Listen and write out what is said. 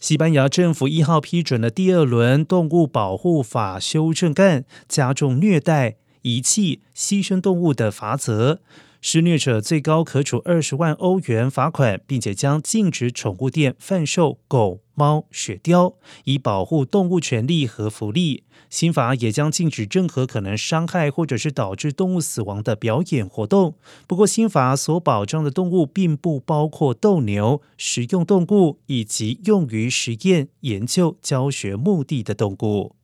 西班牙政府一号批准了第二轮动物保护法修正案，加重虐待、遗弃、牺牲动物的罚则。施虐者最高可处二十万欧元罚款，并且将禁止宠物店贩售狗、猫、雪貂，以保护动物权利和福利。新法也将禁止任何可能伤害或者是导致动物死亡的表演活动。不过，新法所保障的动物并不包括斗牛、食用动物以及用于实验、研究、教学目的的动物。